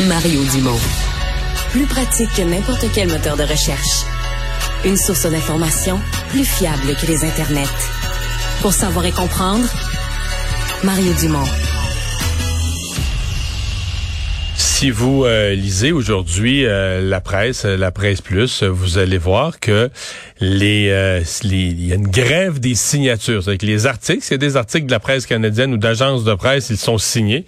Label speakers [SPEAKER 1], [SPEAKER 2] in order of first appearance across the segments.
[SPEAKER 1] Mario Dumont. Plus pratique que n'importe quel moteur de recherche. Une source d'information plus fiable que les internets. Pour savoir et comprendre, Mario Dumont.
[SPEAKER 2] Si vous euh, lisez aujourd'hui euh, la presse, euh, la presse plus, vous allez voir que les, il y a une grève des signatures. C'est que les articles, c'est des articles de la presse canadienne ou d'agences de presse, ils sont signés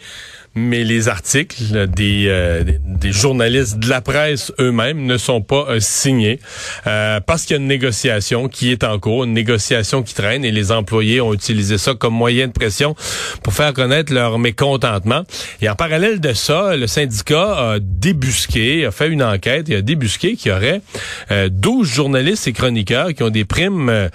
[SPEAKER 2] mais les articles des, euh, des journalistes de la presse eux-mêmes ne sont pas euh, signés euh, parce qu'il y a une négociation qui est en cours, une négociation qui traîne et les employés ont utilisé ça comme moyen de pression pour faire connaître leur mécontentement. Et en parallèle de ça, le syndicat a débusqué, a fait une enquête et a débusqué qu'il y aurait 12 journalistes et chroniqueurs qui ont des primes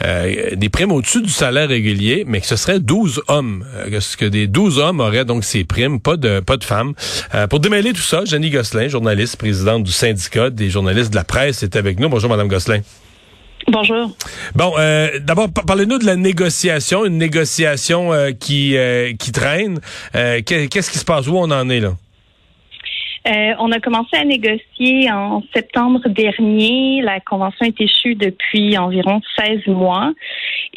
[SPEAKER 2] des primes au-dessus du salaire régulier, mais que ce serait 12 hommes, que, que des 12 hommes auraient donc ces primes pas de pas de femmes. Euh, pour démêler tout ça, Jenny Gosselin, journaliste, présidente du syndicat des journalistes de la presse, est avec nous. Bonjour, Madame Gosselin.
[SPEAKER 3] Bonjour.
[SPEAKER 2] Bon, euh, d'abord, parlez-nous de la négociation, une négociation euh, qui qui traîne. Qu'est-ce qui se passe? Où on en est là?
[SPEAKER 3] Euh, on a commencé à négocier en septembre dernier. La convention est échue depuis environ 16 mois.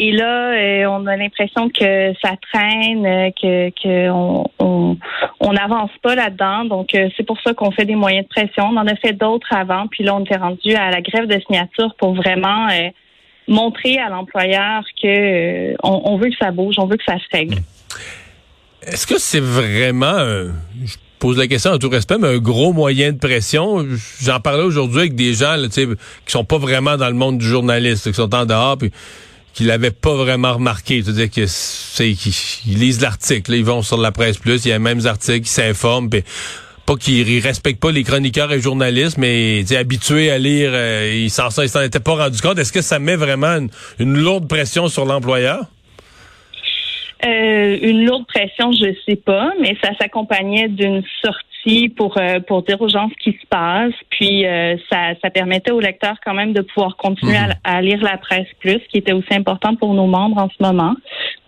[SPEAKER 3] Et là, euh, on a l'impression que ça traîne, euh, que qu'on on n'avance pas là-dedans. Donc, c'est pour ça qu'on fait des moyens de pression. On en a fait d'autres avant. Puis là, on était rendu à la grève de signature pour vraiment montrer à l'employeur que on, veut que ça bouge, on veut que ça se règle.
[SPEAKER 2] Est-ce que c'est vraiment pose la question en tout respect, mais un gros moyen de pression? J'en parlais aujourd'hui avec des gens là, qui sont pas vraiment dans le monde du journaliste, qui sont en dehors, puis qui l'avaient pas vraiment remarqué. C'est-à-dire lisent l'article, ils vont sur la presse plus, il y a les mêmes articles, ils s'informent, puis pas qu'ils respectent pas les chroniqueurs et journalistes, mais habitués à lire, euh, ils s'en s'en étaient pas rendus compte. Est-ce que ça met vraiment une lourde pression sur l'employeur?
[SPEAKER 3] Euh, une lourde pression, je sais pas, mais ça s'accompagnait d'une sortie pour euh, pour dire aux gens ce qui se passe. Puis euh, ça, ça permettait aux lecteurs quand même de pouvoir continuer à, mhm. lire la presse plus, qui était aussi important pour nos membres en ce moment.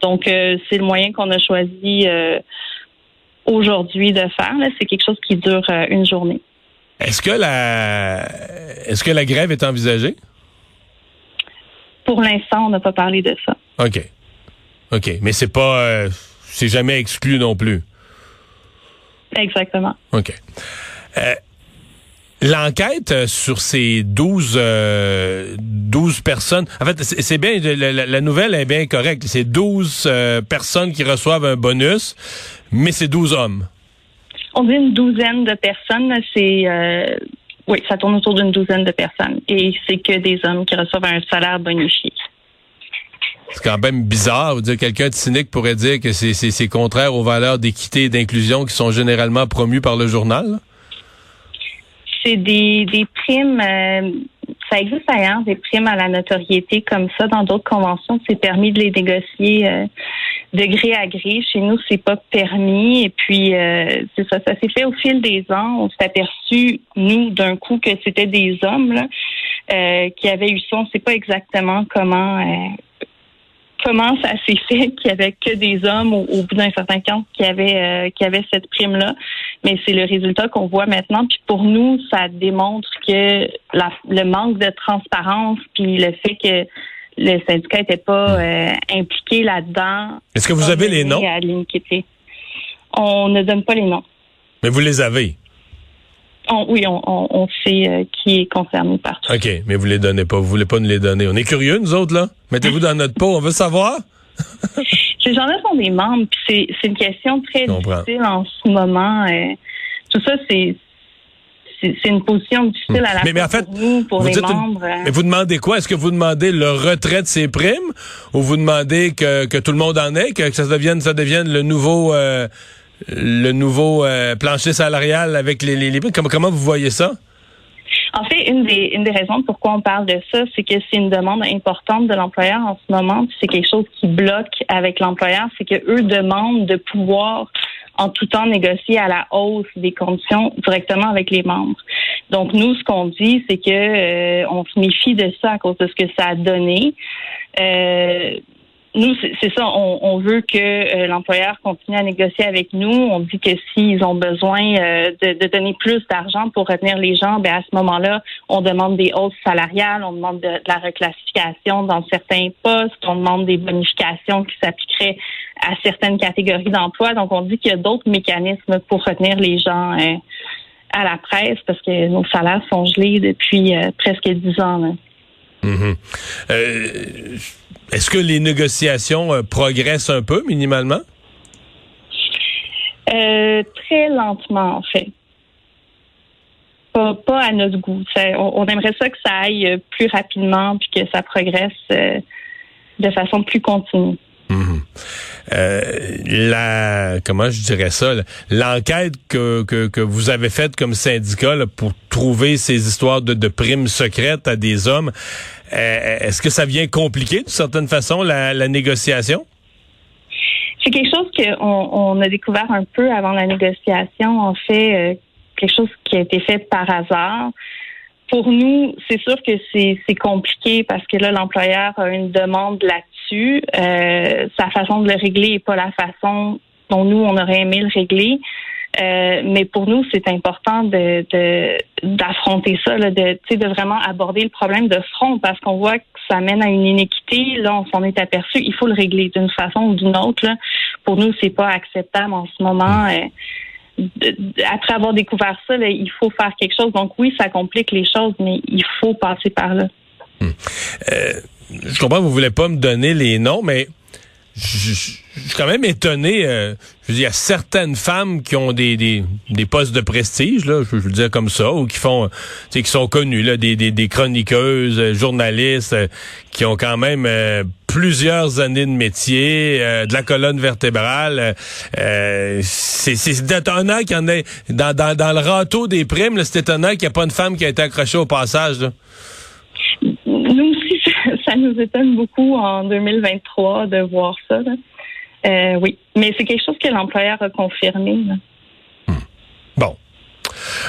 [SPEAKER 3] Donc c'est le moyen qu'on a choisi aujourd'hui de faire. C'est quelque chose qui dure une journée.
[SPEAKER 2] Est-ce que la est-ce que la grève est envisagée?
[SPEAKER 3] Pour l'instant, on n'a pas parlé de ça.
[SPEAKER 2] OK. OK. Mais c'est pas. Euh, c'est jamais exclu non plus.
[SPEAKER 3] Exactement.
[SPEAKER 2] OK. Euh, l'enquête euh, sur ces 12, 12 personnes, en fait, c'est bien, la, nouvelle est bien correcte. C'est 12 personnes qui reçoivent un bonus, mais c'est 12 hommes.
[SPEAKER 3] On dit une douzaine de personnes. C'est oui, ça tourne autour d'une douzaine de personnes. Et c'est que des hommes qui reçoivent un salaire bonifié.
[SPEAKER 2] C'est quand même bizarre. Dire quelqu'un de cynique pourrait dire que c'est contraire aux valeurs d'équité et d'inclusion qui sont généralement promues par le journal.
[SPEAKER 3] C'est des, primes. Euh, ça existe ailleurs, des primes à la notoriété comme ça. Dans d'autres conventions, c'est permis de les négocier euh, de gré à gré. Chez nous, c'est pas permis. Et puis, euh, c'est ça, ça s'est fait au fil des ans. On s'est aperçu, nous, d'un coup, que c'était des hommes qui avaient eu ça. On ne sait pas exactement comment comment ça s'est fait qu'il y avait que des hommes au, bout d'un certain temps qui avaient euh, qui avaient cette prime là mais c'est le résultat qu'on voit maintenant. Puis pour nous ça démontre que le manque de transparence puis le fait que le syndicat n'était pas euh, impliqué là-dedans
[SPEAKER 2] est-ce que vous avez les noms?
[SPEAKER 3] on ne donne pas les noms.
[SPEAKER 2] Mais vous les avez
[SPEAKER 3] oui, on, sait euh, qui est concerné par tout.
[SPEAKER 2] OK, mais vous les donnez pas. Vous voulez pas nous les donner. On est curieux, nous autres, là. Mettez-vous dans notre peau. On veut savoir.
[SPEAKER 3] Ces gens-là sont des membres, puis c'est une question très difficile en ce moment. Euh, tout ça, c'est c'est une position difficile à la
[SPEAKER 2] mais, mais en fait,
[SPEAKER 3] pour nous, pour les membres.
[SPEAKER 2] Mais vous demandez quoi? Est-ce que vous demandez le retrait de ces primes ou vous demandez que, que tout le monde en ait, que, ça devienne ça devienne le nouveau euh, le nouveau euh, plancher salarial avec les, les, comment, comment vous voyez ça?
[SPEAKER 3] En fait, une des, une des raisons pourquoi on parle de ça, c'est que c'est une demande importante de l'employeur en ce moment. C'est quelque chose qui bloque avec l'employeur, c'est que eux demandent de pouvoir en tout temps négocier à la hausse des conditions directement avec les membres. Donc nous, ce qu'on dit, c'est que euh, on se méfie de ça à cause de ce que ça a donné. Euh, nous, c'est ça, on, veut que euh, l'employeur continue à négocier avec nous. On dit que s'ils ont besoin euh, de, donner plus d'argent pour retenir les gens, ben à ce moment-là, on demande des hausses salariales, on demande de, la reclassification dans certains postes, on demande des bonifications qui s'appliqueraient à certaines catégories d'emplois. Donc, on dit qu'il y a d'autres mécanismes pour retenir les gens euh, à la presse parce que nos salaires sont gelés depuis presque dix ans.
[SPEAKER 2] Mm-hmm. Euh, est-ce que les négociations euh, progressent un peu, minimalement?
[SPEAKER 3] Euh, très lentement, en fait. Pas, à notre goût. on, aimerait ça que ça aille plus rapidement puis que ça progresse de façon plus continue.
[SPEAKER 2] Mhm. Euh, la comment je dirais ça l'enquête que, que, vous avez faite comme syndicat pour trouver ces histoires de, de, primes secrètes à des hommes euh, est-ce que ça vient compliquer d'une certaine façon la, négociation?
[SPEAKER 3] C'est quelque chose qu'on on a découvert un peu avant la négociation. En fait euh, quelque chose qui a été fait par hasard. Pour nous, c'est sûr que c'est compliqué parce que là, l'employeur a une demande Euh, sa façon de le régler n'est pas la façon dont nous, on aurait aimé le régler. Euh, mais pour nous, c'est important de d'affronter ça, là, de, de vraiment aborder le problème de front parce qu'on voit que ça mène à une inéquité. Là, on s'en est aperçu. Il faut le régler d'une façon ou d'une autre. Là. Pour nous, c'est pas acceptable en ce moment. Euh, après avoir découvert ça, il faut faire quelque chose. Donc oui, ça complique les choses, mais il faut passer par là.
[SPEAKER 2] Euh, je comprends que vous voulez pas me donner les noms, mais je, suis quand même étonné. Euh, je veux dire, il y a certaines femmes qui ont des, des, des postes de prestige, là, je veux le dire comme ça, ou qui font, tu sais, qui sont connues, là, des, des, des chroniqueuses, euh, journalistes, euh, qui ont quand même plusieurs années de métier, de la colonne vertébrale. c'est étonnant qu'il y en ait dans, dans, dans le râteau des primes. C'est étonnant qu'il n'y ait pas une femme qui a été accrochée au passage. Là
[SPEAKER 3] ça nous étonne beaucoup en 2023 de voir ça. Euh, oui, mais c'est quelque chose que l'employeur a confirmé.
[SPEAKER 2] Hmm. Bon.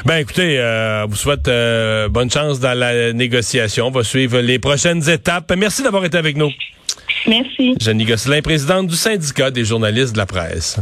[SPEAKER 2] Ben écoutez, euh, vous souhaite euh, bonne chance dans la négociation. On va suivre les prochaines étapes. Merci d'avoir été avec nous.
[SPEAKER 3] Merci.
[SPEAKER 2] Jenny Gosselin, présidente du syndicat des journalistes de la presse.